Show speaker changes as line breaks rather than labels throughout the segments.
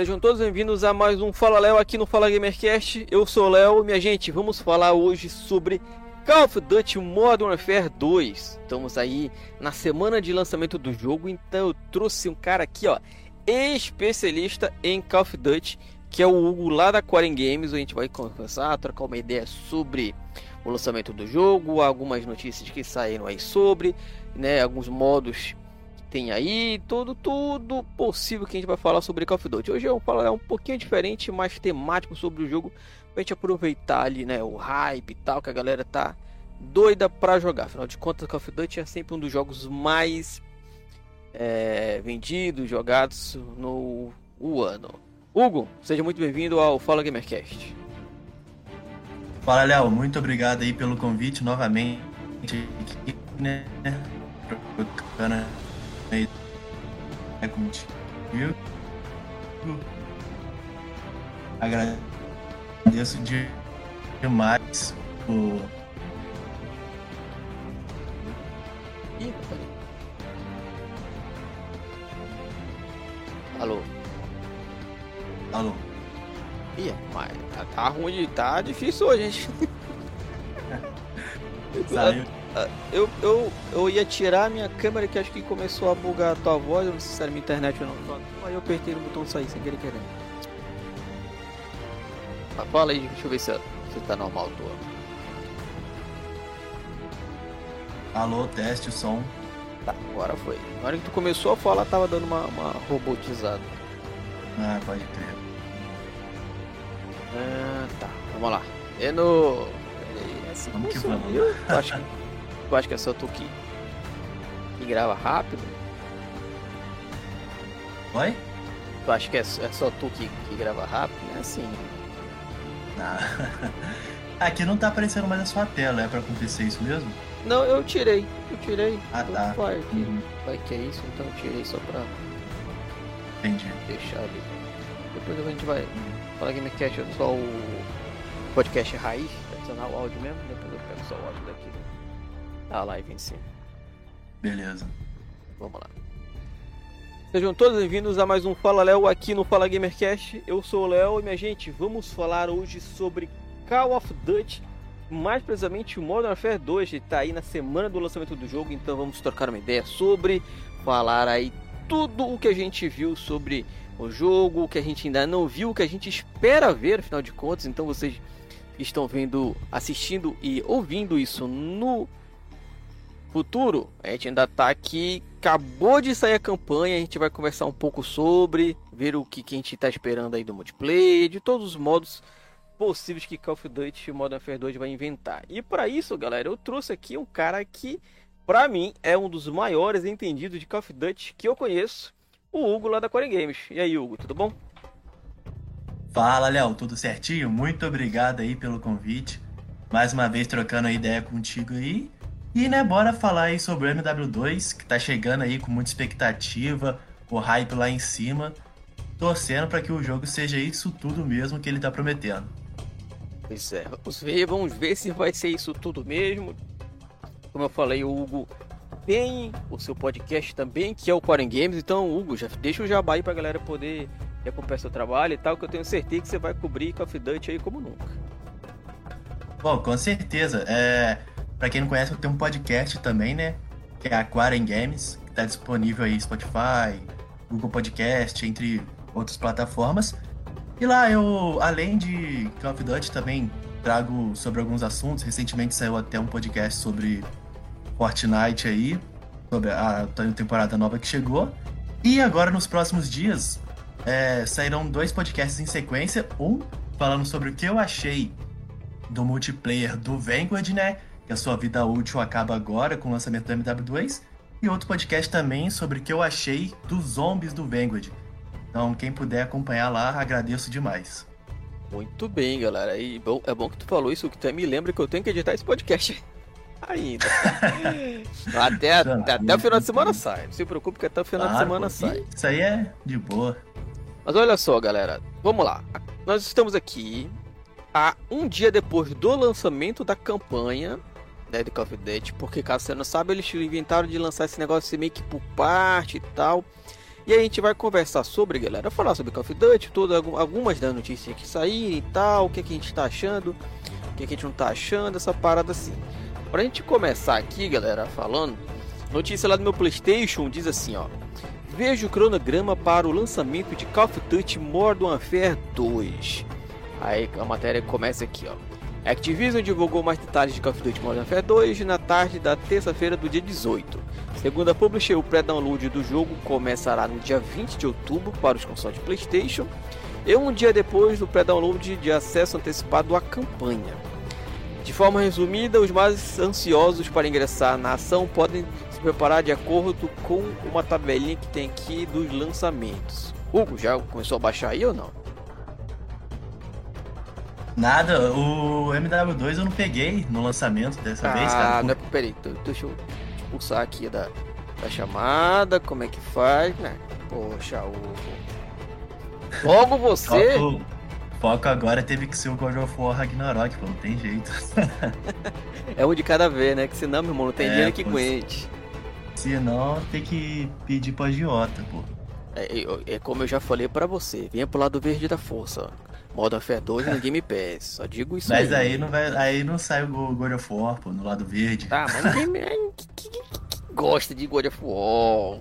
Sejam todos bem-vindos a mais um Fala Léo aqui no Fala Gamercast. Eu sou o Léo, minha gente, vamos falar hoje sobre Call of Duty Modern Warfare 2. Estamos aí na semana de lançamento do jogo, então eu trouxe um cara aqui, ó, especialista em Call of Duty, que é o Hugo lá da Quarem Games. A gente vai conversar, trocar uma ideia sobre o lançamento do jogo, algumas notícias que saíram aí sobre, né, alguns modos tem aí, tudo, tudo possível que a gente vai falar sobre Call of Duty. Hoje eu vou falar um pouquinho diferente, mais temático sobre o jogo, pra gente aproveitar ali, né, o hype e tal, que a galera tá doida pra jogar. Afinal de contas, Call of Duty é sempre um dos jogos mais é, vendidos, jogados no ano. Hugo, seja muito bem-vindo ao Fala Gamercast.
Fala, Léo, muito obrigado aí pelo convite novamente. Né? É contigo. Agradeço demais por.
Alô?
Alô?
Ih, mas tá, tá ruim, tá difícil hoje, gente. Saiu. Ah, eu, eu, eu ia tirar a minha câmera que acho que começou a bugar a tua voz, eu não sei se era minha internet ou não. Aí eu apertei no botão sair sem querer querer. Ah, fala aí, deixa eu ver se, se tá normal tua.
Alô, teste o som.
Tá, agora foi. Na hora que tu começou a falar, tava dando uma, uma robotizada.
Ah, pode crer.
Ah, tá, vamos lá. É no.
É assim vamos que vamos.
Eu acho que Tu acha que é só tu que, que grava rápido?
Oi?
Tu acha que é, é só tu que, que grava rápido? Não é assim.
Não. Aqui não tá aparecendo mais a sua tela, é pra acontecer isso mesmo?
Não, eu tirei. Eu tirei.
Ah, tá.
Vai que, uhum. vai que é isso, então eu tirei só pra.
Entendi.
Deixar ali. Depois a gente vai falar Gamecast só o podcast raiz, adicionar o áudio mesmo, depois eu pego só o áudio daqui a live em si.
Beleza.
Vamos lá. Sejam todos bem-vindos a mais um Fala Léo aqui no Fala Gamercast. Eu sou o Léo e minha gente, vamos falar hoje sobre Call of Duty, mais precisamente o Modern Warfare 2, que está aí na semana do lançamento do jogo, então vamos trocar uma ideia sobre, falar aí tudo o que a gente viu sobre o jogo, o que a gente ainda não viu, o que a gente espera ver, afinal de contas, então vocês estão vendo, assistindo e ouvindo isso no futuro, a gente ainda tá aqui, acabou de sair a campanha, a gente vai conversar um pouco sobre, ver o que, que a gente tá esperando aí do multiplayer, de todos os modos possíveis que Call of Duty Modern Warfare 2 vai inventar. E para isso, galera, eu trouxe aqui um cara que, para mim, é um dos maiores entendidos de Call of Duty que eu conheço, o Hugo lá da Core Games. E aí, Hugo, tudo bom?
Fala, Léo, tudo certinho? Muito obrigado aí pelo convite. Mais uma vez trocando ideia contigo aí. E né, bora falar aí sobre o MW2, que tá chegando aí com muita expectativa, o hype lá em cima, torcendo para que o jogo seja isso tudo mesmo que ele tá prometendo.
Pois é, vamos ver, vamos ver se vai ser isso tudo mesmo. Como eu falei, o Hugo tem o seu podcast também, que é o Quarem Games, então Hugo, já deixa o jabá aí pra galera poder acompanhar seu trabalho e tal, que eu tenho certeza que você vai cobrir Call of Duty aí como nunca.
Bom, com certeza. É, Pra quem não conhece, eu tenho um podcast também, né? Que é Aquarium Games, que tá disponível aí Spotify, Google Podcast, entre outras plataformas. E lá eu, além de Call of Duty, também trago sobre alguns assuntos. Recentemente saiu até um podcast sobre Fortnite aí, sobre a temporada nova que chegou. E agora, nos próximos dias, é, sairão dois podcasts em sequência. Um falando sobre o que eu achei do multiplayer do Vanguard, né? Que a sua vida útil acaba agora com o lançamento do MW2, e outro podcast também sobre o que eu achei dos zombies do Vanguard. Então, quem puder acompanhar lá, agradeço demais.
Muito bem, galera. E bom, é bom que tu falou isso, que tu me lembra que eu tenho que editar esse podcast ainda. até, até, até, o final de semana sai. Não se preocupe que até o final claro, de semana sai.
Isso aí é de boa.
Mas olha só, galera. Vamos lá. Nós estamos aqui a um dia depois do lançamento da campanha né, de Call of Duty, porque caso você não sabe, eles inventaram de lançar esse negócio meio que por parte e tal. E a gente vai conversar sobre, galera, falar sobre Call of Duty, algumas das notícias que saíram e tal, o que, que a gente tá achando, o que, que a gente não tá achando, essa parada assim. Pra gente começar aqui, galera, falando, notícia lá do meu Playstation diz assim, ó. Veja o cronograma para o lançamento de Call of Duty Modern Warfare 2. Aí a matéria começa aqui, ó. Activision divulgou mais detalhes de Call of Duty Modern Warfare 2 na tarde da terça-feira do dia 18. Segundo a publisher, o pré-download do jogo começará no dia 20 de outubro para os consoles PlayStation e um dia depois do pré-download de acesso antecipado à campanha. De forma resumida, os mais ansiosos para ingressar na ação podem se preparar de acordo com uma tabelinha que tem aqui dos lançamentos. Hugo, já começou a baixar aí ou não?
Nada, o MW2 eu não peguei no lançamento dessa
ah,
vez, cara.
Ah, não é, peraí, deixa eu expulsar aqui da, da chamada, como é que faz, né? Poxa, o. Logo você.
Foco, foco agora teve que ser o God of War Ragnarok, pô, não tem jeito.
é um de cada vez, né? Que senão, meu irmão, não tem é, dinheiro que aguente.
Senão tem que pedir pra agiota, pô.
É, é, como eu já falei para você, venha pro lado verde da força. Modo Warfare 2 no Game Pass. Só digo isso
Mas
aí.
aí não, vai, aí não sai o God of War, pô, no lado verde.
Tá, mas ninguém que, que, que, gosta de God of War.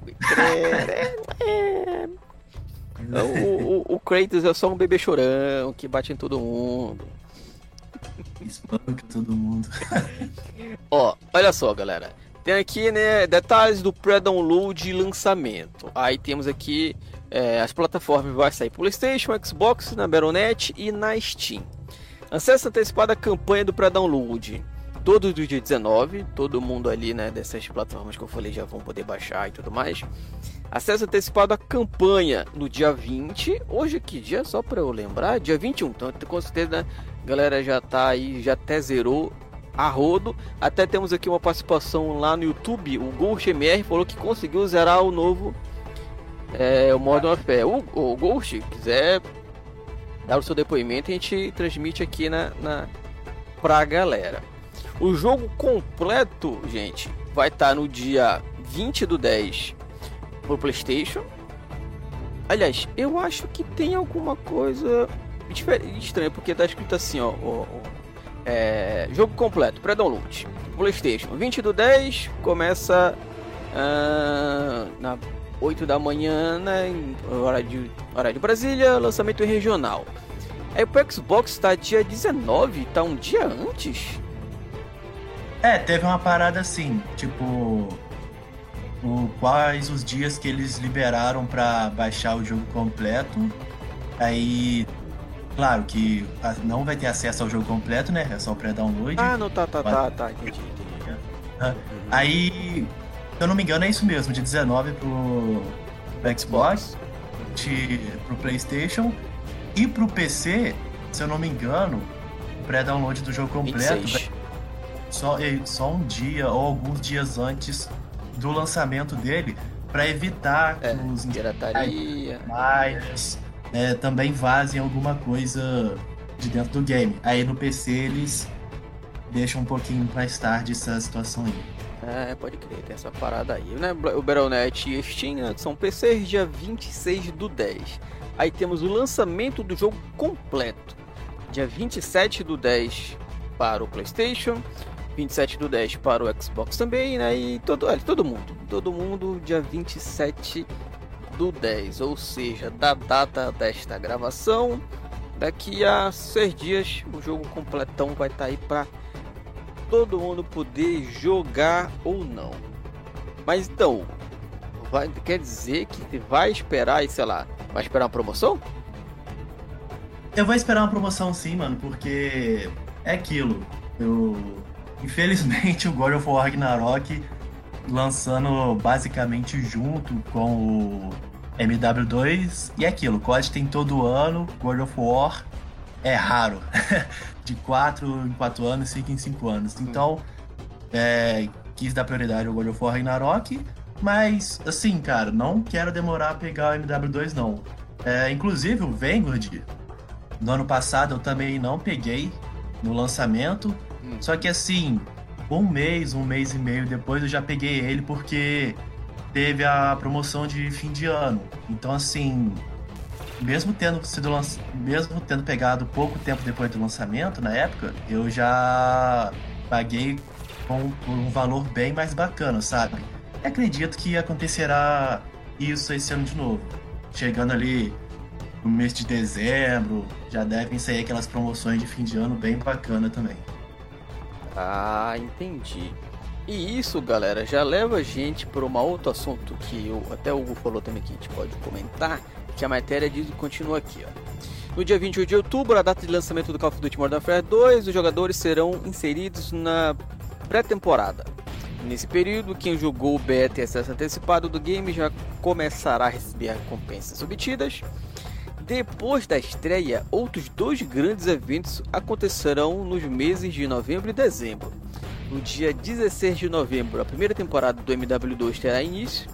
É, o, o, o, Kratos é só um bebê chorão que bate em todo mundo.
Espanca todo mundo.
Ó, olha só, galera. Tem aqui, né, detalhes do pré-download e lançamento. Aí temos aqui é, as plataformas vai sair PlayStation, Xbox, na Battle.net e na Steam. Acesso antecipado à campanha do pré-download. Todo do dia 19, todo mundo ali, né, dessas plataformas que eu falei já vão poder baixar e tudo mais. Acesso antecipado à campanha no dia 20. Hoje que dia? Só para eu lembrar, dia 21. Então, com certeza, né, a galera já tá aí, já até zerou a rodo. Até temos aqui uma participação lá no YouTube. O Ghost MR falou que conseguiu zerar o novo é, o Modern Warfare. O, o Ghost, quiser dar o seu depoimento, a gente transmite aqui na, na pra galera. O jogo completo, gente, vai estar tá no dia 20 do 10 pro PlayStation. Aliás, eu acho que tem alguma coisa estranha, porque tá escrito assim, ó. ó, ó é, jogo completo, pré-download. PlayStation, 20 do 10, começa uh, na 8 da manhã, né, hora de, hora de Brasília, lançamento regional. Aí pro Xbox tá dia 19, tá um dia antes?
É, teve uma parada assim, tipo, o, quais os dias que eles liberaram para baixar o jogo completo. Aí, claro que não vai ter acesso ao jogo completo, né? É só pré-download.
Ah, não, tá, tá, mas... tá, tá, entendi, entendi.
Uhum. Aí se eu não me engano, é isso mesmo, de 19 pro, pro Xbox, de, pro PlayStation e pro PC, se eu não me engano, o pré-download do jogo completo só, só um dia ou alguns dias antes do lançamento dele para evitar
é, que os
mais é, também vazem alguma coisa de dentro do game. Aí no PC eles deixam um pouquinho mais tarde essa situação aí.
É, pode crer, tem essa parada aí. Né? O Battle.net e Steam né, são PCs dia 26 do 10. Aí temos o lançamento do jogo completo. Dia 27 do 10 para o PlayStation, 27 do 10 para o Xbox também, né? E todo, olha, todo mundo, todo mundo dia 27 do 10, ou seja, da data desta gravação, daqui a seis dias o jogo completão vai estar tá aí para todo mundo poder jogar ou não. Mas então, vai, quer dizer que vai esperar, sei lá, vai esperar uma promoção?
Eu vou esperar uma promoção sim, mano, porque é aquilo. Eu infelizmente o God of War Ragnarok lançando basicamente junto com o MW2 e aquilo, COD tem todo ano, God of War é raro. de 4 em 4 anos, 5 em 5 anos. Então, é, quis dar prioridade ao God of War Ragnarok, mas, assim, cara, não quero demorar a pegar o MW2, não. É, inclusive, o Vanguard, no ano passado, eu também não peguei no lançamento, hum. só que, assim, um mês, um mês e meio depois, eu já peguei ele porque teve a promoção de fim de ano. Então, assim, mesmo tendo sido mesmo tendo pegado pouco tempo depois do lançamento, na época, eu já paguei com um valor bem mais bacana, sabe? E acredito que acontecerá isso esse ano de novo. Chegando ali no mês de dezembro, já devem sair aquelas promoções de fim de ano bem bacana também.
Ah, entendi. E isso, galera, já leva a gente para um outro assunto que eu, até o Hugo falou também que a gente pode comentar, que a matéria diz continua aqui, ó. No dia 28 de outubro, a data de lançamento do Call of Duty Modern Warfare 2, os jogadores serão inseridos na pré-temporada. Nesse período, quem jogou o beta e acesso antecipado do game já começará a receber recompensas obtidas. Depois da estreia, outros dois grandes eventos acontecerão nos meses de novembro e dezembro. No dia 16 de novembro, a primeira temporada do MW2 terá início,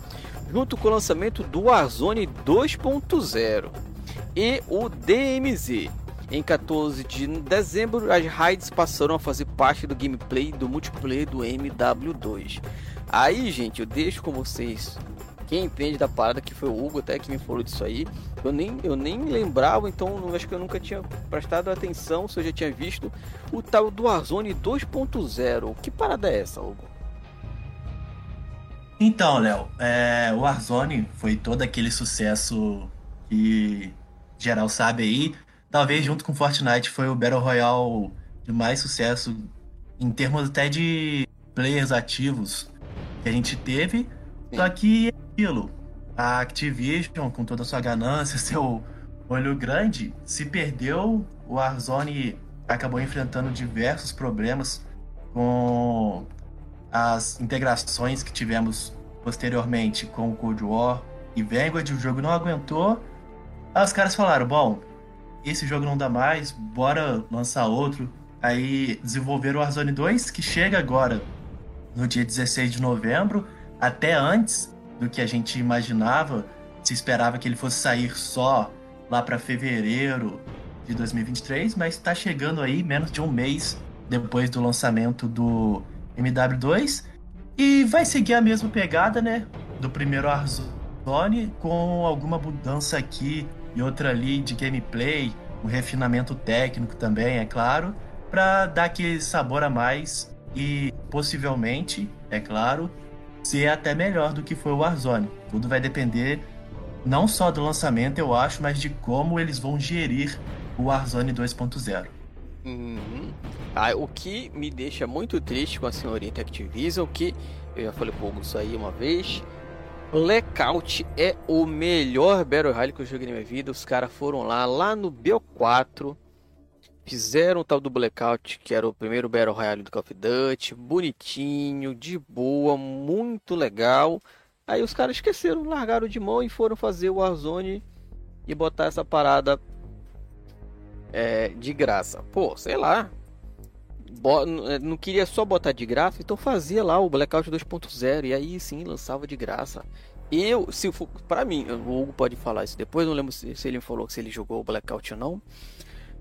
junto com o lançamento do Warzone 2.0 e o DMZ. Em 14 de dezembro, as raids passaram a fazer parte do gameplay do multiplayer do MW2. Aí, gente, eu deixo com vocês. Quem entende da parada que foi o Hugo até que me falou disso aí. Eu nem, eu nem lembrava, então acho que eu nunca tinha prestado atenção se eu já tinha visto o tal do Warzone 2.0. Que parada é essa, Hugo?
Então, Léo, é, o Warzone foi todo aquele sucesso que geral sabe aí. Talvez junto com Fortnite foi o Battle Royale de mais sucesso em termos até de players ativos que a gente teve. Sim. Só que aquilo, a Activision, com toda a sua ganância, seu olho grande, se perdeu. O Warzone acabou enfrentando diversos problemas com as integrações que tivemos posteriormente com o Cold War e Vanguard. O jogo não aguentou Aí os caras falaram: bom, esse jogo não dá mais, bora lançar outro. Aí desenvolveram o Warzone 2, que chega agora no dia 16 de novembro, até antes do que a gente imaginava. Se esperava que ele fosse sair só lá para fevereiro de 2023, mas está chegando aí menos de um mês depois do lançamento do MW2 e vai seguir a mesma pegada, né, do primeiro Warzone com alguma mudança aqui e outra ali de gameplay, um refinamento técnico também, é claro, para dar aquele sabor a mais e possivelmente, é claro, ser até melhor do que foi o Warzone. Tudo vai depender não só do lançamento, eu acho, mas de como eles vão gerir o Warzone 2.0.
Uhum. Ah, o que me deixa muito triste com a senhorita Activision, que eu já falei pouco isso aí uma vez, Blackout é o melhor Battle Royale que eu joguei na minha vida. Os caras foram lá, lá no BO4, fizeram o tal do Blackout, que era o primeiro Battle Royale do Call of Duty, bonitinho, de boa, muito legal. Aí os caras esqueceram, largaram de mão e foram fazer o Warzone e botar essa parada é, de graça. Pô, sei lá, não queria só botar de graça, então fazia lá o Blackout 2.0 e aí sim lançava de graça. Eu, se for para mim, o Hugo pode falar isso depois, não lembro se, se ele falou se ele jogou o Blackout ou não.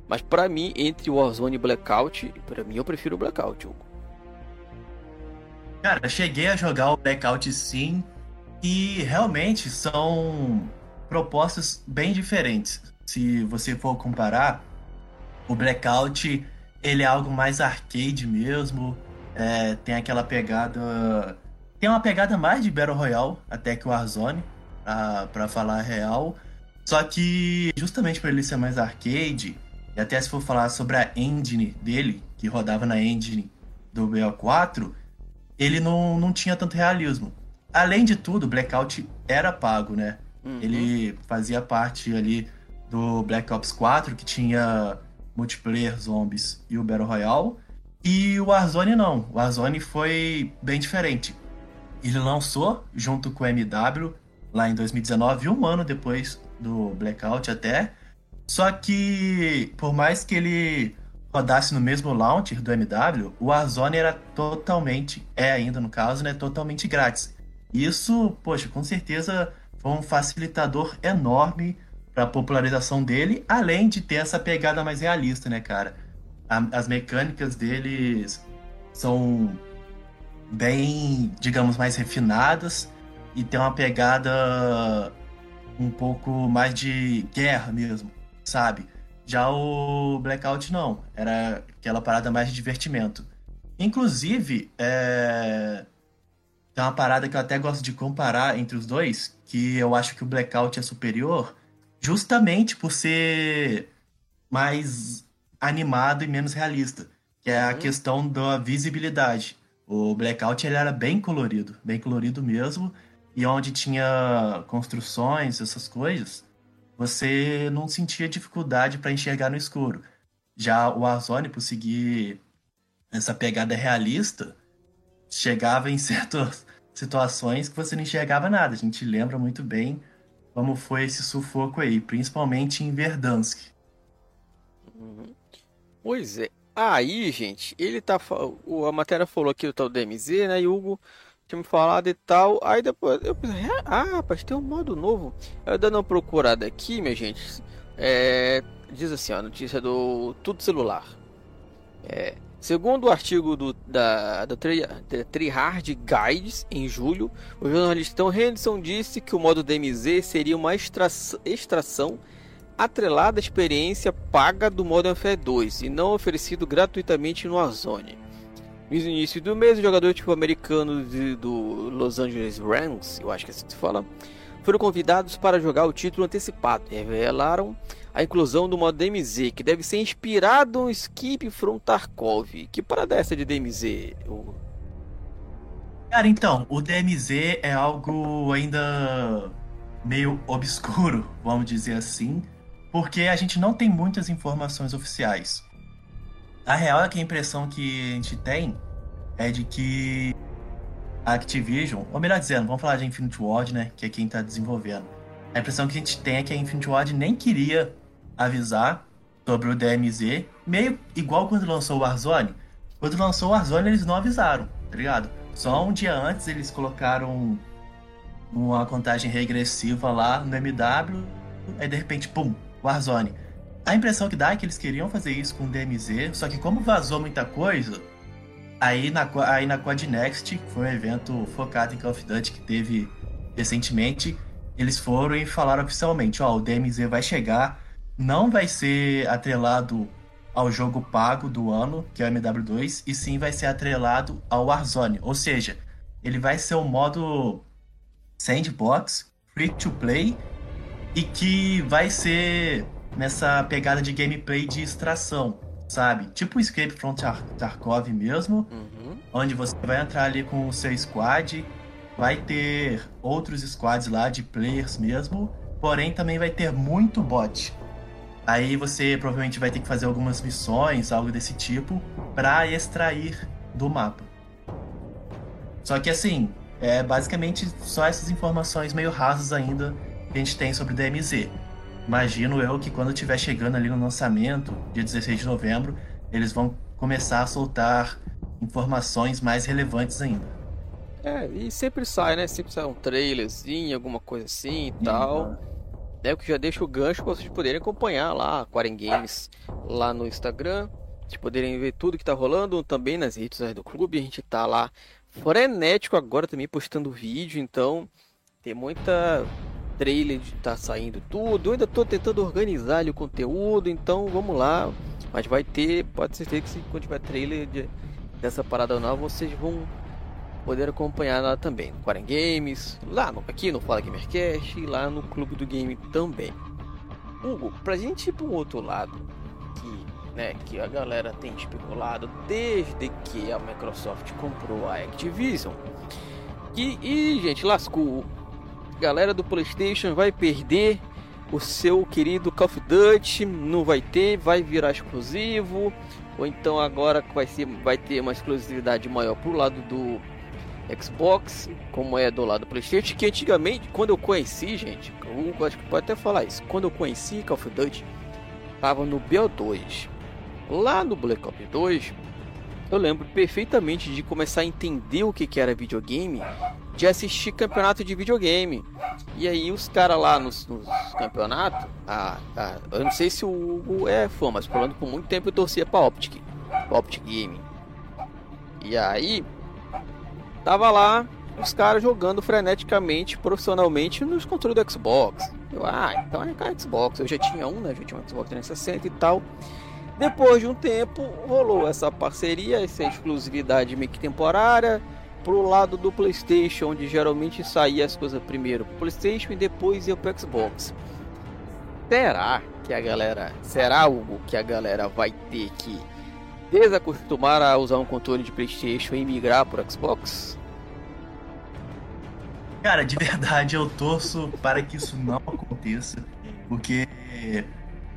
Mas para mim, entre Warzone e Blackout, para mim eu prefiro o Blackout, Hugo.
Cara, cheguei a jogar o Blackout sim, e realmente são propostas bem diferentes. Se você for comparar, o Blackout ele é algo mais arcade mesmo. É, tem aquela pegada. Tem uma pegada mais de Battle Royale até que o Warzone, para falar real. Só que, justamente por ele ser mais arcade, e até se for falar sobre a engine dele, que rodava na engine do BO4, ele não, não tinha tanto realismo. Além de tudo, Blackout era pago, né? Uhum. Ele fazia parte ali do Black Ops 4, que tinha multiplayer, zombies e o Battle Royale. E o Warzone não. O Warzone foi bem diferente. Ele lançou junto com o MW lá em 2019, um ano depois do Blackout até. Só que, por mais que ele rodasse no mesmo launcher do MW, o Warzone era totalmente, é ainda no caso, né, totalmente grátis. Isso, poxa, com certeza foi um facilitador enorme para a popularização dele, além de ter essa pegada mais realista, né, cara? A, as mecânicas deles são bem, digamos, mais refinadas. e tem uma pegada um pouco mais de guerra mesmo, sabe? Já o Blackout não, era aquela parada mais de divertimento. Inclusive, é... tem uma parada que eu até gosto de comparar entre os dois, que eu acho que o Blackout é superior, justamente por ser mais animado e menos realista, que é a uhum. questão da visibilidade. O Blackout ele era bem colorido, bem colorido mesmo, e onde tinha construções, essas coisas, você não sentia dificuldade para enxergar no escuro. Já o Warzone, por seguir essa pegada realista, chegava em certas situações que você não enxergava nada. A gente lembra muito bem como foi esse sufoco aí, principalmente em Verdansk.
Uhum. Pois é. Aí, gente, ele tá. A matéria falou aqui do tal DMZ, né? Hugo tinha me falado e tal. Aí depois eu pensei, ah, rapaz, tem um modo novo. Eu dando uma procurada aqui, minha gente. É, diz assim, a notícia do Tudo Celular. É, segundo o artigo do, da, da, da Trihard Guides, em julho, o jornalista Henderson disse que o modo DMZ seria uma extra, extração atrelada à experiência paga do Modern Warfare 2 e não oferecido gratuitamente no Warzone. No início do mês, o jogador tipo americano de, do Los Angeles Rams, eu acho que é assim se fala, foram convidados para jogar o título antecipado revelaram a inclusão do modo DMZ, que deve ser inspirado no Skip from Tarkov. Que parada é essa de DMZ?
Cara, então, o DMZ é algo ainda meio obscuro, vamos dizer assim, porque a gente não tem muitas informações oficiais. A real é que a impressão que a gente tem é de que a Activision, ou melhor dizendo, vamos falar de Infinite Ward, né, que é quem está desenvolvendo. A impressão que a gente tem é que a Infinite Ward nem queria avisar sobre o DMZ, meio igual quando lançou o Warzone. Quando lançou o Warzone, eles não avisaram, tá ligado? Só um dia antes eles colocaram uma contagem regressiva lá no MW, aí de repente, pum, Warzone. A impressão que dá é que eles queriam fazer isso com o DMZ, só que como vazou muita coisa, aí na, aí na Quad Next, que foi um evento focado em Call of Duty que teve recentemente, eles foram e falaram oficialmente, ó, o DMZ vai chegar, não vai ser atrelado ao jogo pago do ano, que é o MW2, e sim vai ser atrelado ao Warzone, ou seja, ele vai ser um modo sandbox, free to play, e que vai ser nessa pegada de gameplay de extração, sabe? Tipo o Escape from Tar Tarkov mesmo, uhum. onde você vai entrar ali com o seu squad, vai ter outros squads lá de players mesmo, porém também vai ter muito bot. Aí você provavelmente vai ter que fazer algumas missões, algo desse tipo, para extrair do mapa. Só que assim, é basicamente só essas informações meio rasas ainda que a gente tem sobre DMZ. Imagino eu que quando estiver chegando ali no lançamento, dia 16 de novembro, eles vão começar a soltar informações mais relevantes ainda.
É, e sempre sai, né? Sempre sai um trailerzinho, alguma coisa assim e tal. É o que já deixa o gancho para vocês poderem acompanhar lá a Quarem Games lá no Instagram. Vocês poderem ver tudo que tá rolando também nas redes sociais do clube. A gente tá lá frenético agora também postando vídeo, então tem muita trailer tá saindo tudo. Eu ainda tô tentando organizar o conteúdo, então vamos lá. Mas vai ter, pode ser que quando tiver trailer de, dessa parada nova, vocês vão poder acompanhar lá também. No Quarem Games, lá no, aqui no Fala Gamercast e lá no Clube do Game também. Hugo, pra gente ir um outro lado, que, né, que a galera tem especulado desde que a Microsoft comprou a Activision. E gente, lascou galera do PlayStation vai perder o seu querido Call of Duty, não vai ter, vai virar exclusivo, ou então agora vai, ser, vai ter uma exclusividade maior pro lado do Xbox, como é do lado do PlayStation, que antigamente, quando eu conheci, gente, eu acho que pode até falar isso, quando eu conheci Call of Duty, tava no BO2. Lá no Black Ops 2, eu lembro perfeitamente de começar a entender o que, era videogame, de assistir campeonato de videogame. E aí os caras lá nos, nos campeonatos, a, eu não sei se o Hugo é fã, mas falando por muito tempo eu torcia pra Optic, Optic Game. E aí, tava lá, os caras jogando freneticamente, profissionalmente nos controles do Xbox. Eu, ah, então é cara Xbox. Eu já tinha um, né? Já tinha um Xbox 360 e tal. Depois de um tempo, rolou essa parceria, essa exclusividade meio que temporária pro lado do PlayStation, onde geralmente saía as coisas primeiro pro PlayStation e depois ia pro Xbox. Será que a galera, será algo que a galera vai ter que desacostumar a usar um controle de PlayStation e migrar pro Xbox?
Cara, de verdade eu torço para que isso não aconteça, porque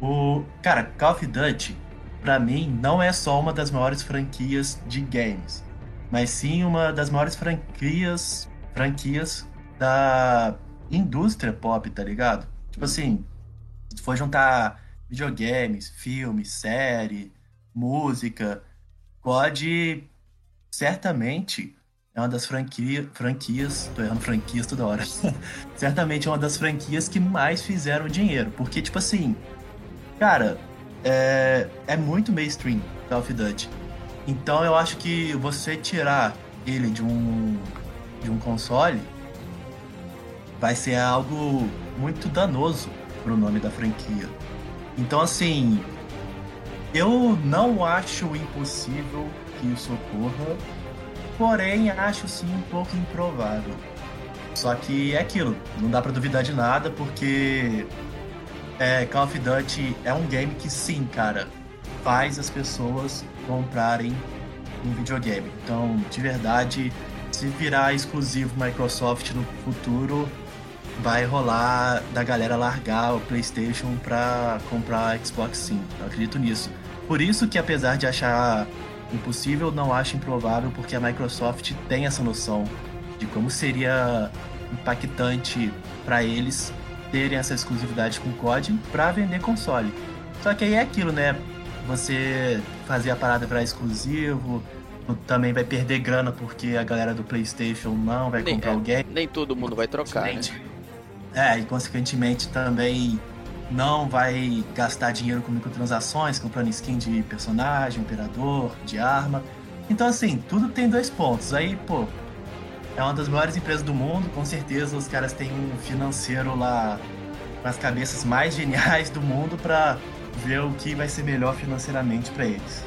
o cara Call of Duty para mim não é só uma das maiores franquias de games, mas sim uma das maiores franquias franquias da indústria pop, tá ligado? Tipo assim, se for juntar videogames, filmes, série, música, pode certamente é uma das franquia, franquias, tô errando franquias toda hora. Certamente é uma das franquias que mais fizeram dinheiro. Porque, tipo assim, cara, é, é muito mainstream Call of Duty. Então eu acho que você tirar ele de um, de um console vai ser algo muito danoso pro nome da franquia. Então, assim, eu não acho impossível que isso ocorra porém acho sim um pouco improvável. Só que é aquilo, não dá para duvidar de nada, porque é, Call of Duty é um game que sim, cara, faz as pessoas comprarem um videogame. Então, de verdade, se virar exclusivo Microsoft no futuro, vai rolar da galera largar o PlayStation pra comprar Xbox sim. Eu acredito nisso. Por isso que apesar de achar impossível, não acho improvável, porque a Microsoft tem essa noção de como seria impactante para eles terem essa exclusividade com o COD para vender console. Só que aí é aquilo, né? Você fazer a parada para exclusivo, também vai perder grana porque a galera do PlayStation não vai nem, comprar
é,
o game.
Nem todo mundo vai trocar, né?
É, e consequentemente também não vai gastar dinheiro com microtransações, comprando skin de personagem, imperador, de arma. Então, assim, tudo tem dois pontos. Aí, pô, é uma das maiores empresas do mundo, com certeza os caras têm um financeiro lá com as cabeças mais geniais do mundo para ver o que vai ser melhor financeiramente para eles.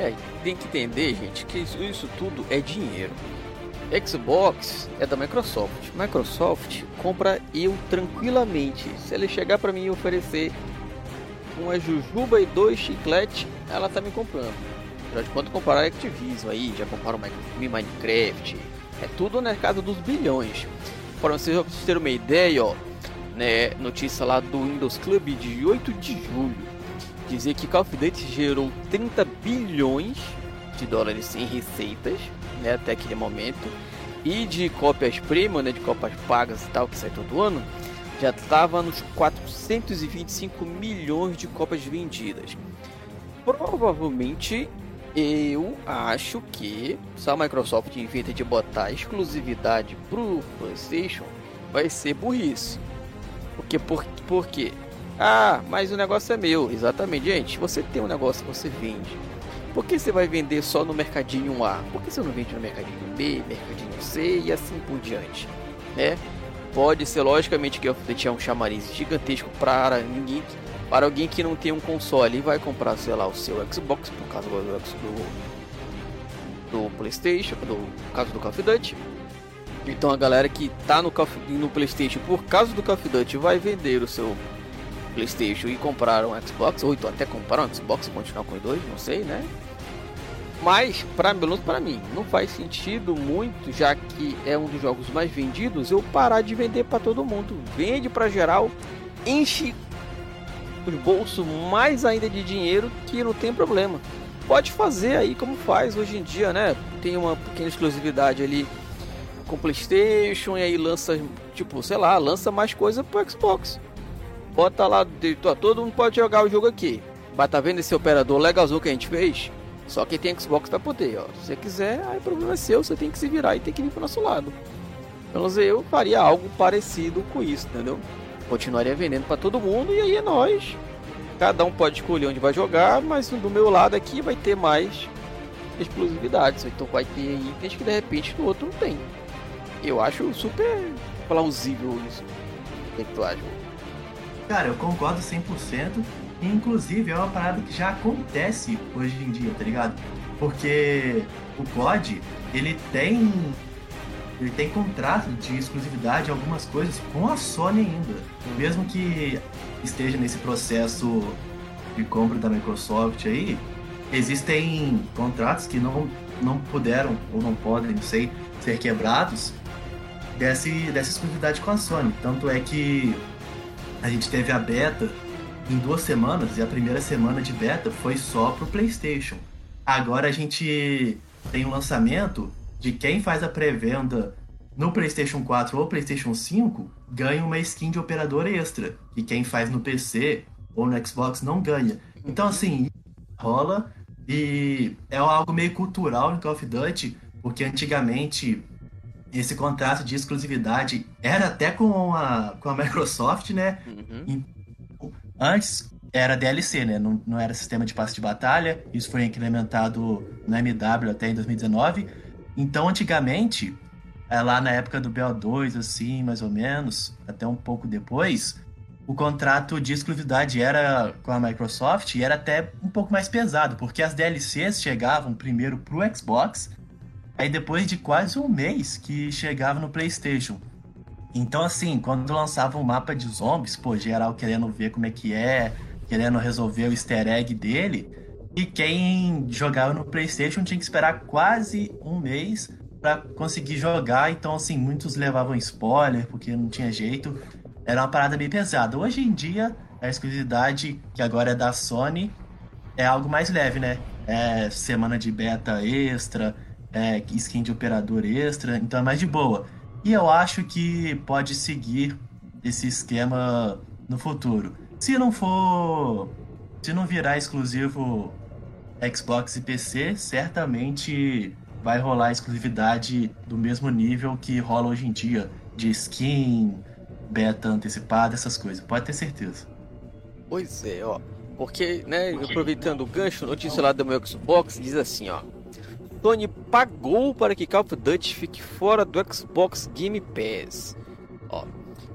É, tem que entender, gente, que isso, isso tudo é dinheiro. Xbox é da Microsoft. Microsoft compra eu tranquilamente. Se ele chegar para mim e oferecer uma jujuba e dois chicletes, ela tá me comprando. Já de quanto comparar a Activision aí, já compraram Minecraft. É tudo na casa dos bilhões. Para vocês terem uma ideia, ó, né, notícia lá do Windows Club de 8 de julho. Dizer que Call of Duty gerou 30 bilhões de dólares em receitas né, até aquele momento, e de cópias premium, né, de cópias pagas e tal, que sai todo ano, já estava nos 425 milhões de cópias vendidas. Provavelmente eu acho que se a Microsoft inventa de botar exclusividade pro PlayStation, vai ser burrice. Porque por, por quê? Ah, mas o negócio é meu. Exatamente, gente. Você tem um negócio que você vende por que você vai vender só no mercadinho A? Por que você não vende no mercadinho B, mercadinho C e assim por diante? Né? Pode ser logicamente que eu tinha um chamariz gigantesco para ninguém, para alguém que não tem um console e vai comprar, sei lá, o seu Xbox, por causa do, do, do PlayStation, do caso do Call of Duty. Então a galera que tá no, no PlayStation por causa do Call of Duty vai vender o seu PlayStation e comprar um Xbox, ou então até comprar um Xbox e continuar com os dois, não sei, né? Mas, para menos para mim, não faz sentido muito, já que é um dos jogos mais vendidos, eu parar de vender para todo mundo. Vende para geral, enche os bolsos mais ainda de dinheiro que não tem problema. Pode fazer aí como faz hoje em dia, né? Tem uma pequena exclusividade ali com PlayStation e aí lança, tipo, sei lá, lança mais coisa pro Xbox. Bota lá, todo mundo pode jogar o jogo aqui. Mas tá vendo esse operador legalzão que a gente fez? Só quem tem Xbox vai poder, ó. Se você quiser, aí o problema é seu, você tem que se virar e tem que vir pro nosso lado. Pelo menos eu faria algo parecido com isso, entendeu? Continuaria vendendo para todo mundo e aí é nós. Cada um pode escolher onde vai jogar, mas do meu lado aqui vai ter mais exclusividades. Então vai ter itens que de repente no outro não tem. Eu acho super plausível isso. O que tu acha?
Cara, eu concordo 100%. E, inclusive, é uma parada que já acontece hoje em dia, tá ligado? Porque o COD, ele tem ele tem contrato de exclusividade algumas coisas com a Sony ainda. Mesmo que esteja nesse processo de compra da Microsoft aí, existem contratos que não, não puderam ou não podem, não sei, ser quebrados desse, dessa exclusividade com a Sony. Tanto é que a gente teve a beta em duas semanas e a primeira semana de beta foi só pro PlayStation. Agora a gente tem um lançamento de quem faz a pré-venda no PlayStation 4 ou PlayStation 5 ganha uma skin de operador extra, e quem faz no PC ou no Xbox não ganha. Então, assim, rola e é algo meio cultural no Call of Duty, porque antigamente esse contrato de exclusividade era até com a, com a Microsoft, né? Uhum. Antes era DLC, né? Não, não era sistema de passe de batalha. Isso foi implementado no MW até em 2019. Então, antigamente, é, lá na época do BO2, assim, mais ou menos, até um pouco depois, o contrato de exclusividade era com a Microsoft e era até um pouco mais pesado, porque as DLCs chegavam primeiro pro Xbox, aí depois de quase um mês que chegava no PlayStation. Então, assim, quando lançava um mapa de zombies, pô, geral querendo ver como é que é, querendo resolver o easter egg dele, e quem jogava no PlayStation tinha que esperar quase um mês para conseguir jogar. Então, assim, muitos levavam spoiler porque não tinha jeito. Era uma parada bem pesada. Hoje em dia, a exclusividade, que agora é da Sony, é algo mais leve, né? É semana de beta extra, é skin de operador extra, então é mais de boa. E eu acho que pode seguir esse esquema no futuro. Se não for. Se não virar exclusivo Xbox e PC, certamente vai rolar exclusividade do mesmo nível que rola hoje em dia, de skin, beta antecipada, essas coisas. Pode ter certeza.
Pois é, ó. Porque, né, aproveitando o gancho, notícia lá do meu Xbox diz assim, ó. Sony pagou para que Call of Duty fique fora do Xbox Game Pass. Ó,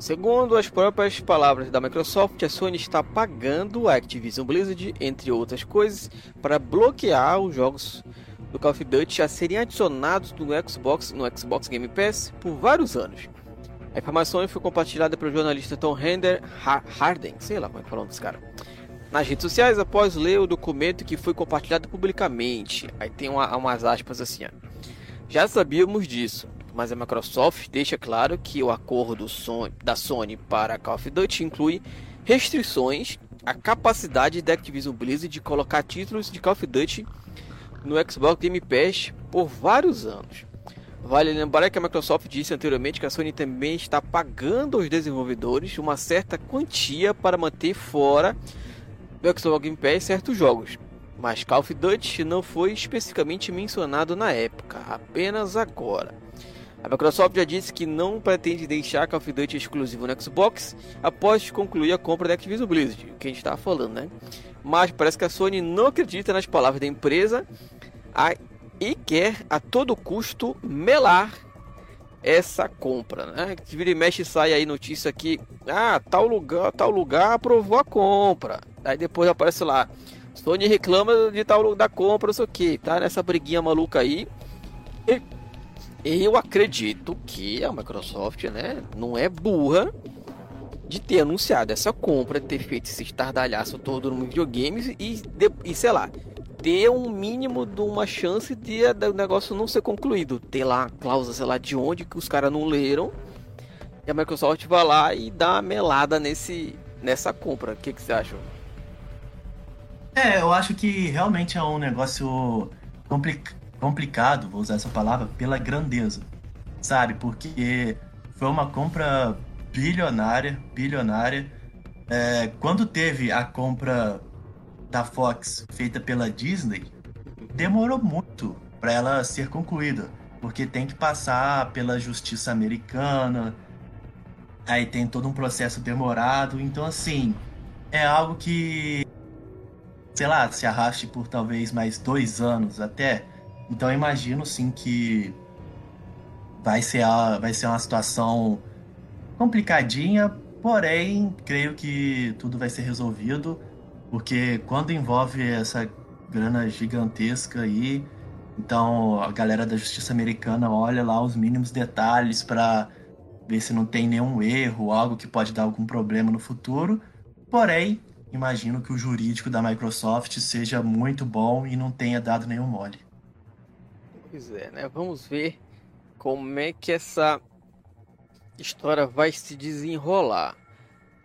segundo as próprias palavras da Microsoft, a Sony está pagando a Activision Blizzard, entre outras coisas, para bloquear os jogos do Call of Duty a serem adicionados no Xbox, no Xbox Game Pass por vários anos. A informação foi compartilhada pelo jornalista Tom Hender Harden, sei lá como é que fala desse cara, nas redes sociais após ler o documento que foi compartilhado publicamente. Aí tem uma, umas aspas assim: ó. Já sabíamos disso, mas a Microsoft deixa claro que o acordo da Sony para Call of Duty inclui restrições à capacidade da Activision Blizzard de colocar títulos de Call of Duty no Xbox Game Pass por vários anos. Vale lembrar que a Microsoft disse anteriormente que a Sony também está pagando aos desenvolvedores uma certa quantia para manter fora do Xbox Game Pass certos jogos. Mas Call of Duty não foi especificamente mencionado na época, apenas agora. A Microsoft já disse que não pretende deixar Call of Duty exclusivo no Xbox após concluir a compra da Activision Blizzard, o que a gente estava falando, né? Mas parece que a Sony não acredita nas palavras da empresa a, e quer a todo custo melar essa compra, né? Que vira e mexe sai aí notícia que ah, tal lugar, tal lugar aprovou a compra. Aí depois aparece lá, Sony reclama de tal da compra, não sei o que, tá nessa briguinha maluca aí. E eu acredito que a Microsoft, né, não é burra de ter anunciado essa compra, ter feito esse estardalhaço todo no videogame e, e sei lá, ter um mínimo de uma chance de o negócio não ser concluído. Ter lá cláusula, sei lá, de onde que os caras não leram. E a Microsoft vai lá e dá uma melada nesse, nessa compra. O que, que você acha?
É, eu acho que realmente é um negócio complicado complicado, vou usar essa palavra, pela grandeza, sabe? Porque foi uma compra bilionária, bilionária. É, quando teve a compra da Fox feita pela Disney, demorou muito para ela ser concluída, porque tem que passar pela justiça americana, aí tem todo um processo demorado, então assim é algo que sei lá se arraste por talvez mais dois anos até. Então eu imagino sim que vai ser, a, vai ser uma situação complicadinha, porém, creio que tudo vai ser resolvido, porque quando envolve essa grana gigantesca aí, então a galera da justiça americana olha lá os mínimos detalhes para ver se não tem nenhum erro, algo que pode dar algum problema no futuro. Porém, imagino que o jurídico da Microsoft seja muito bom e não tenha dado nenhum mole.
Pois é, né? Vamos ver como é que essa história vai se desenrolar.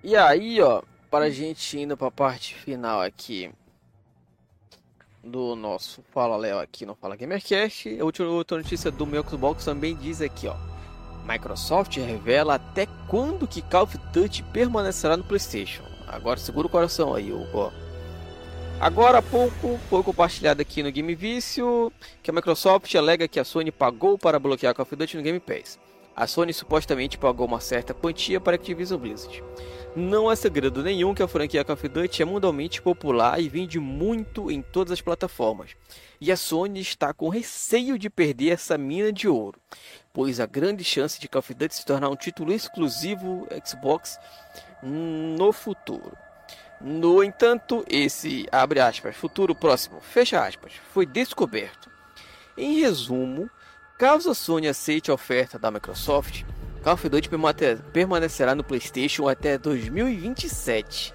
E aí, ó, para a gente indo para a parte final aqui do nosso Fala Léo aqui no Fala Gamercast, a última outra notícia do meu Xbox também diz aqui, ó. Microsoft revela até quando que Call of Duty permanecerá no PlayStation. Agora segura o coração aí, Hugo. Agora há pouco foi compartilhado aqui no Game Vício que a Microsoft alega que a Sony pagou para bloquear Call of Duty no Game Pass. A Sony supostamente pagou uma certa quantia para Activision Blizzard. Não é segredo nenhum que a franquia Call of Duty é mundialmente popular e vende muito em todas as plataformas. E a Sony está com receio de perder essa mina de ouro, pois a grande chance de Call of Duty se tornar um título exclusivo Xbox no futuro. No entanto, esse abre aspas, futuro próximo, fecha aspas, foi descoberto. Em resumo, caso a Sony aceite a oferta da Microsoft, Call of Duty permanecerá no PlayStation até 2027.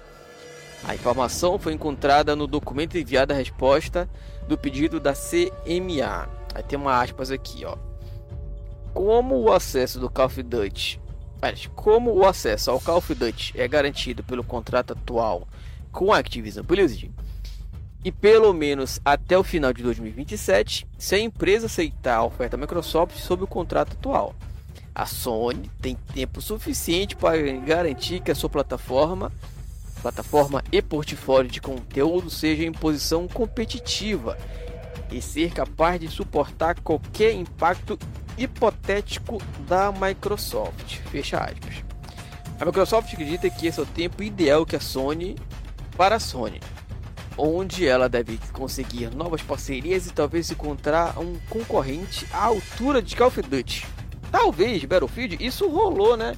A informação foi encontrada no documento enviado à resposta do pedido da CMA. Aí tem uma aspas aqui, ó. Como o acesso do Call of Duty, como o acesso ao Call of Duty é garantido pelo contrato atual com a Activision Blizzard e pelo menos até o final de 2027, se a empresa aceitar a oferta da Microsoft sob o contrato atual. A Sony tem tempo suficiente para garantir que a sua plataforma, plataforma e portfólio de conteúdo seja em posição competitiva e ser capaz de suportar qualquer impacto hipotético da Microsoft. Fecha aspas. A Microsoft acredita que esse é o tempo ideal que a Sony para a Sony, onde ela deve conseguir novas parcerias e talvez encontrar um concorrente à altura de Call of Duty. Talvez Battlefield, isso rolou, né?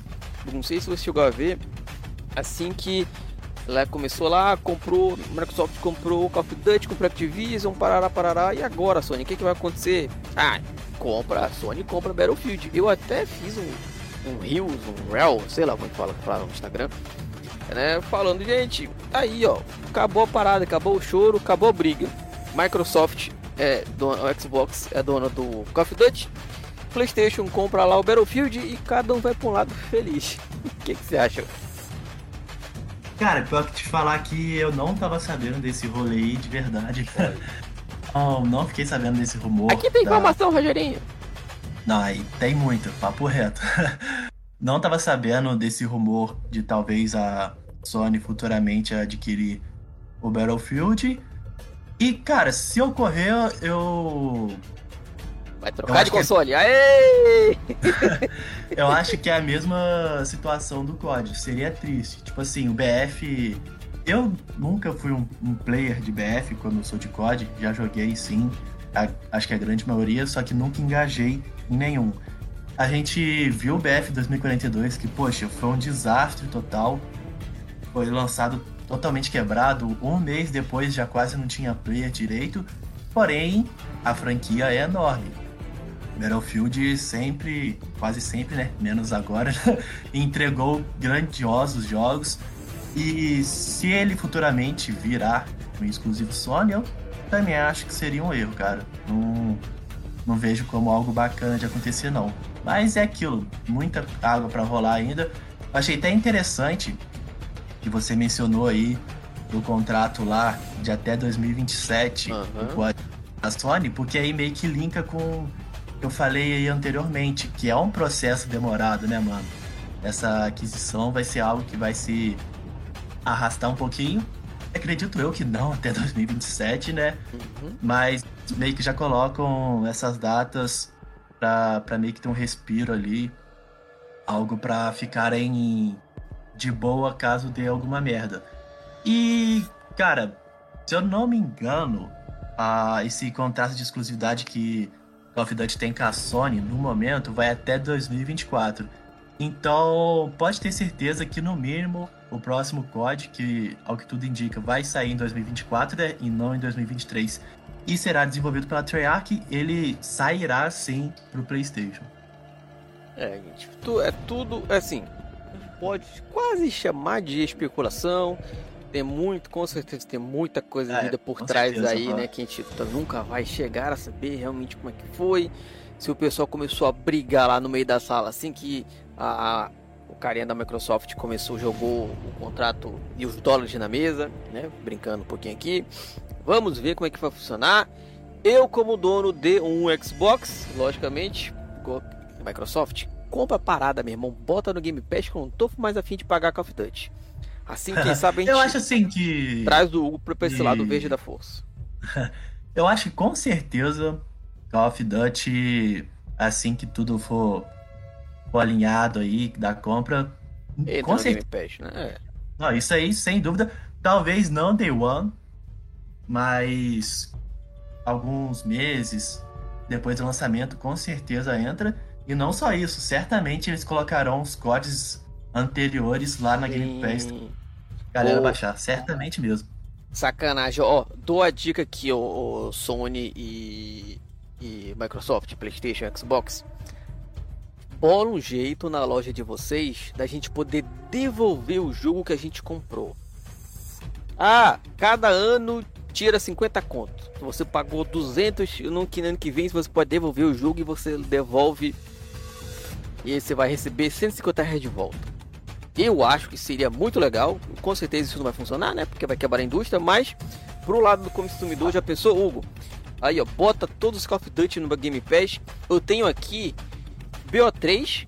Não sei se você chegou a ver assim que ela começou lá, comprou, Microsoft comprou Call of Duty, comprou Activision, parará, parará, e agora, Sony, o que, que vai acontecer? Ah, compra, Sony compra Battlefield. Eu até fiz um, um Reels, um Reel, sei lá como é fala, fala no Instagram, né, falando, gente, aí, ó, acabou a parada, acabou o choro, acabou a briga. Microsoft é dona, o Xbox é dona do Call of Duty, PlayStation compra lá o Battlefield e cada um vai para um lado feliz. O que, que você acha?
Cara, pior que te falar que eu não tava sabendo desse rolê aí de verdade. não, não fiquei sabendo desse rumor.
Aqui tem da... informação, Rogerinho.
Não, aí tem muito, papo reto. não tava sabendo desse rumor de talvez a Sony futuramente adquirir o Battlefield. E, cara, se ocorrer, eu
Vai trocar de console. Que... Aê!
eu acho que é a mesma situação do COD. Seria triste. Tipo assim, o BF. Eu nunca fui um, um player de BF quando eu sou de COD. Já joguei sim. A, acho que a grande maioria, só que nunca engajei em nenhum. A gente viu o BF 2042, que, poxa, foi um desastre total. Foi lançado totalmente quebrado. Um mês depois já quase não tinha player direito. Porém, a franquia é enorme. Battlefield sempre, quase sempre, né? Menos agora, entregou grandiosos jogos. E se ele futuramente virar um exclusivo Sony, eu também acho que seria um erro, cara. Não, não vejo como algo bacana de acontecer, não. Mas é aquilo, muita água para rolar ainda. Achei até interessante que você mencionou aí o contrato lá de até 2027 uhum. com a Sony, porque aí meio que linka com eu falei aí anteriormente, que é um processo demorado, né, mano? Essa aquisição vai ser algo que vai se arrastar um pouquinho. Acredito eu que não até 2027, né? Uhum. Mas meio que já colocam essas datas para meio que ter um respiro ali. Algo para ficarem de boa caso dê alguma merda. E, cara, se eu não me engano, a esse contrato de exclusividade que Call of Duty tem com a Sony, no momento, vai até 2024. Então, pode ter certeza que, no mínimo, o próximo COD, que ao que tudo indica, vai sair em 2024 né, e não em 2023, e será desenvolvido pela Treyarch, ele sairá sim para o PlayStation.
É, gente, é tudo assim. Pode quase chamar de especulação. Tem muito, com certeza, tem muita coisa é, vida por trás certeza, aí, né? Que a gente nunca vai chegar a saber realmente como é que foi. Se o pessoal começou a brigar lá no meio da sala, assim que a, o carinha da Microsoft começou, jogou o contrato e os dólares na mesa, né? Brincando um pouquinho aqui. Vamos ver como é que vai funcionar. Eu, como dono de um Xbox, logicamente, Microsoft, compra a parada, meu irmão. Bota no Game Pass que eu não tô mais afim de pagar Call of Duty. Assim, quem sabe a gente
Eu acho assim que.
Traz o Hugo pra esse lado verde da força.
eu acho que com certeza Call of Duty, assim que tudo for, alinhado aí da compra.
Entra com certeza. Né? É.
Não, isso aí, sem dúvida. Talvez não Day One, mas alguns meses depois do lançamento, com certeza entra. E não só isso, certamente eles colocarão os códigos anteriores lá na Game Pass. Galera baixar, certamente mesmo.
Sacanagem, ó, dou a dica aqui, ó, Sony e, e Microsoft, Playstation, Xbox. Bola um jeito na loja de vocês da gente poder devolver o jogo que a gente comprou. Ah, cada ano tira 50 conto. Você pagou 200 no ano que vem, você pode devolver o jogo e você devolve e aí você vai receber 150 reais de volta. Eu acho que seria muito legal. Com certeza isso não vai funcionar, né? Porque vai quebrar a indústria. Mas pro lado do consumidor, já pensou, Hugo? Aí, ó, bota todos os Call of Duty no Game Pass. Eu tenho aqui BO3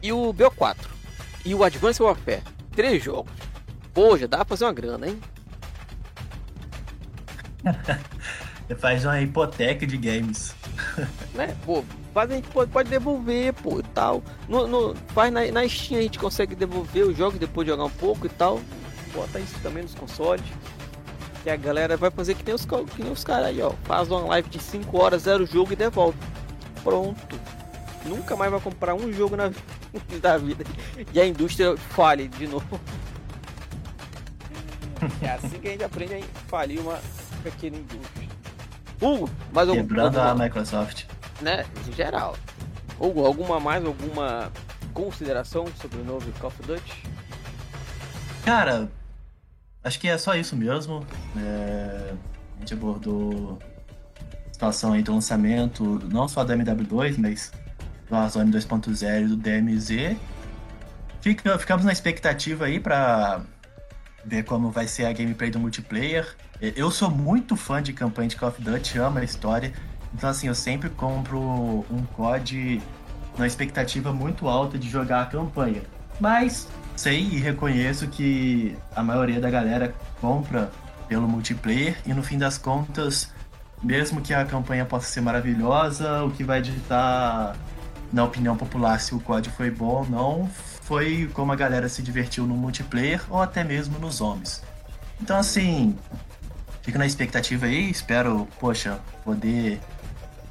e o BO4 e o Advanced Warfare. Três jogos. Pô, já dá pra fazer uma grana, hein?
Você faz uma hipoteca de games.
né? Pô, faz, a gente pode, pode devolver, pô, e tal. No, no, faz na, na Steam a gente consegue devolver os jogos depois de jogar um pouco e tal. Bota isso também nos consoles. Que a galera vai fazer que nem os, que nem os caras aí, ó. Faz uma live de 5 horas, zero jogo e devolve. Pronto. Nunca mais vai comprar um jogo na da vida. E a indústria fale de novo. É assim que a gente aprende a falir uma pequena indústria. Hugo, mais
algum, Quebrando a Microsoft.
Né, em geral. Hugo, alguma mais, alguma consideração sobre o novo Call of Duty?
Cara, acho que é só isso mesmo. É, a gente abordou a situação aí do lançamento, não só da MW2, mas do Warzone 2.0 e do DMZ. Fica, ficamos na expectativa aí para ver como vai ser a gameplay do multiplayer. Eu sou muito fã de campanha de Call of Duty, amo a história. Então, assim, eu sempre compro um COD na expectativa muito alta de jogar a campanha. Mas sei e reconheço que a maioria da galera compra pelo multiplayer e no fim das contas, mesmo que a campanha possa ser maravilhosa, o que vai ditar na opinião popular se o COD foi bom ou não foi como a galera se divertiu no multiplayer ou até mesmo nos zombies. Então assim, fico na expectativa aí, espero, poxa, poder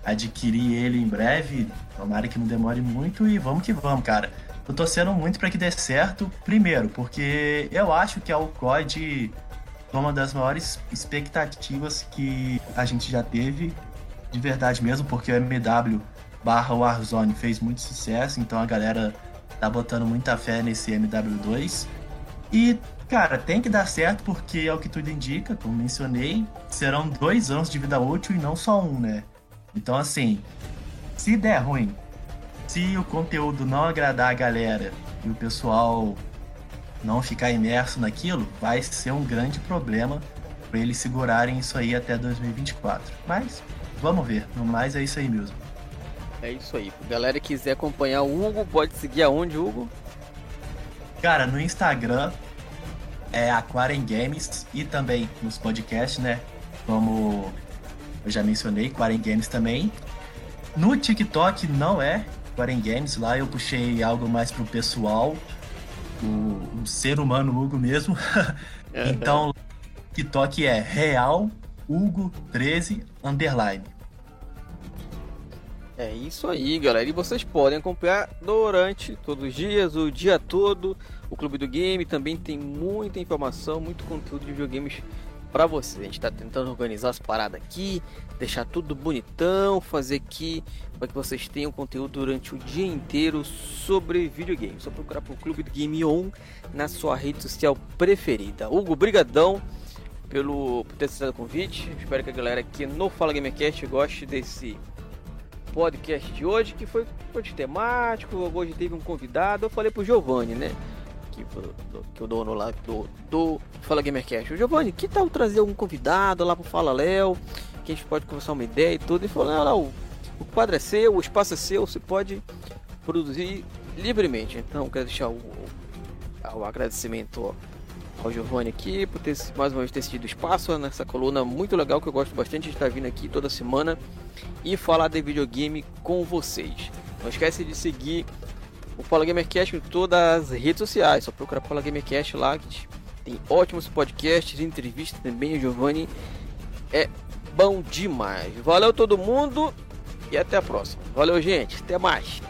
adquirir ele em breve, tomara que não demore muito e vamos que vamos, cara. Tô torcendo muito para que dê certo, primeiro, porque eu acho que é o COD uma das maiores expectativas que a gente já teve, de verdade mesmo, porque o MW barra Warzone fez muito sucesso, então a galera tá botando muita fé nesse MW2. E, cara, tem que dar certo porque é o que tudo indica, como mencionei, serão dois anos de vida útil e não só um, né? Então, assim, se der ruim, se o conteúdo não agradar a galera e o pessoal não ficar imerso naquilo, vai ser um grande problema para eles segurarem isso aí até 2024. Mas vamos ver, no mais é isso aí mesmo.
É isso aí. Galera que quiser acompanhar o Hugo, pode seguir aonde, Hugo?
Cara, no Instagram é Aquarium Games e também nos podcasts, né? Como eu já mencionei, Aquarium Games também. No TikTok não é Aquarium Games, lá eu puxei algo mais pro pessoal, o, o ser humano Hugo mesmo. então, TikTok é Real Hugo 13 underline.
É isso aí, galera. E vocês podem acompanhar durante todos os dias, o dia todo. O Clube do Game também tem muita informação, muito conteúdo de videogames para vocês. A gente está tentando organizar as paradas aqui, deixar tudo bonitão, fazer aqui para que vocês tenham conteúdo durante o dia inteiro sobre videogame. Só procurar por Clube do Game On na sua rede social preferida. Hugo, brigadão pelo por ter aceitado o convite. Espero que a galera aqui no Fala Gamercast goste desse podcast de hoje, que foi, foi temático. Hoje teve um convidado. Eu falei pro Giovanni, né? Que, que o dono lá do, do Fala Gamercast. O Giovanni, que tal trazer algum convidado lá pro Fala Léo? Que a gente pode conversar uma ideia e tudo. Ele falou: não, não, o quadro é seu, o espaço é seu, você pode produzir livremente. Então, quero deixar o, o agradecimento ao Giovanni aqui por ter mais uma vez ter cedido espaço nessa coluna muito legal que eu gosto bastante de estar vindo aqui toda semana e falar de videogame com vocês. Não esquece de seguir o Fala Gamercast em todas as redes sociais. Só procurar Fala Gamercast lá que tem ótimos podcasts, entrevistas também. O Giovanni é bom demais. Valeu todo mundo e até a próxima. Valeu, gente. Até mais.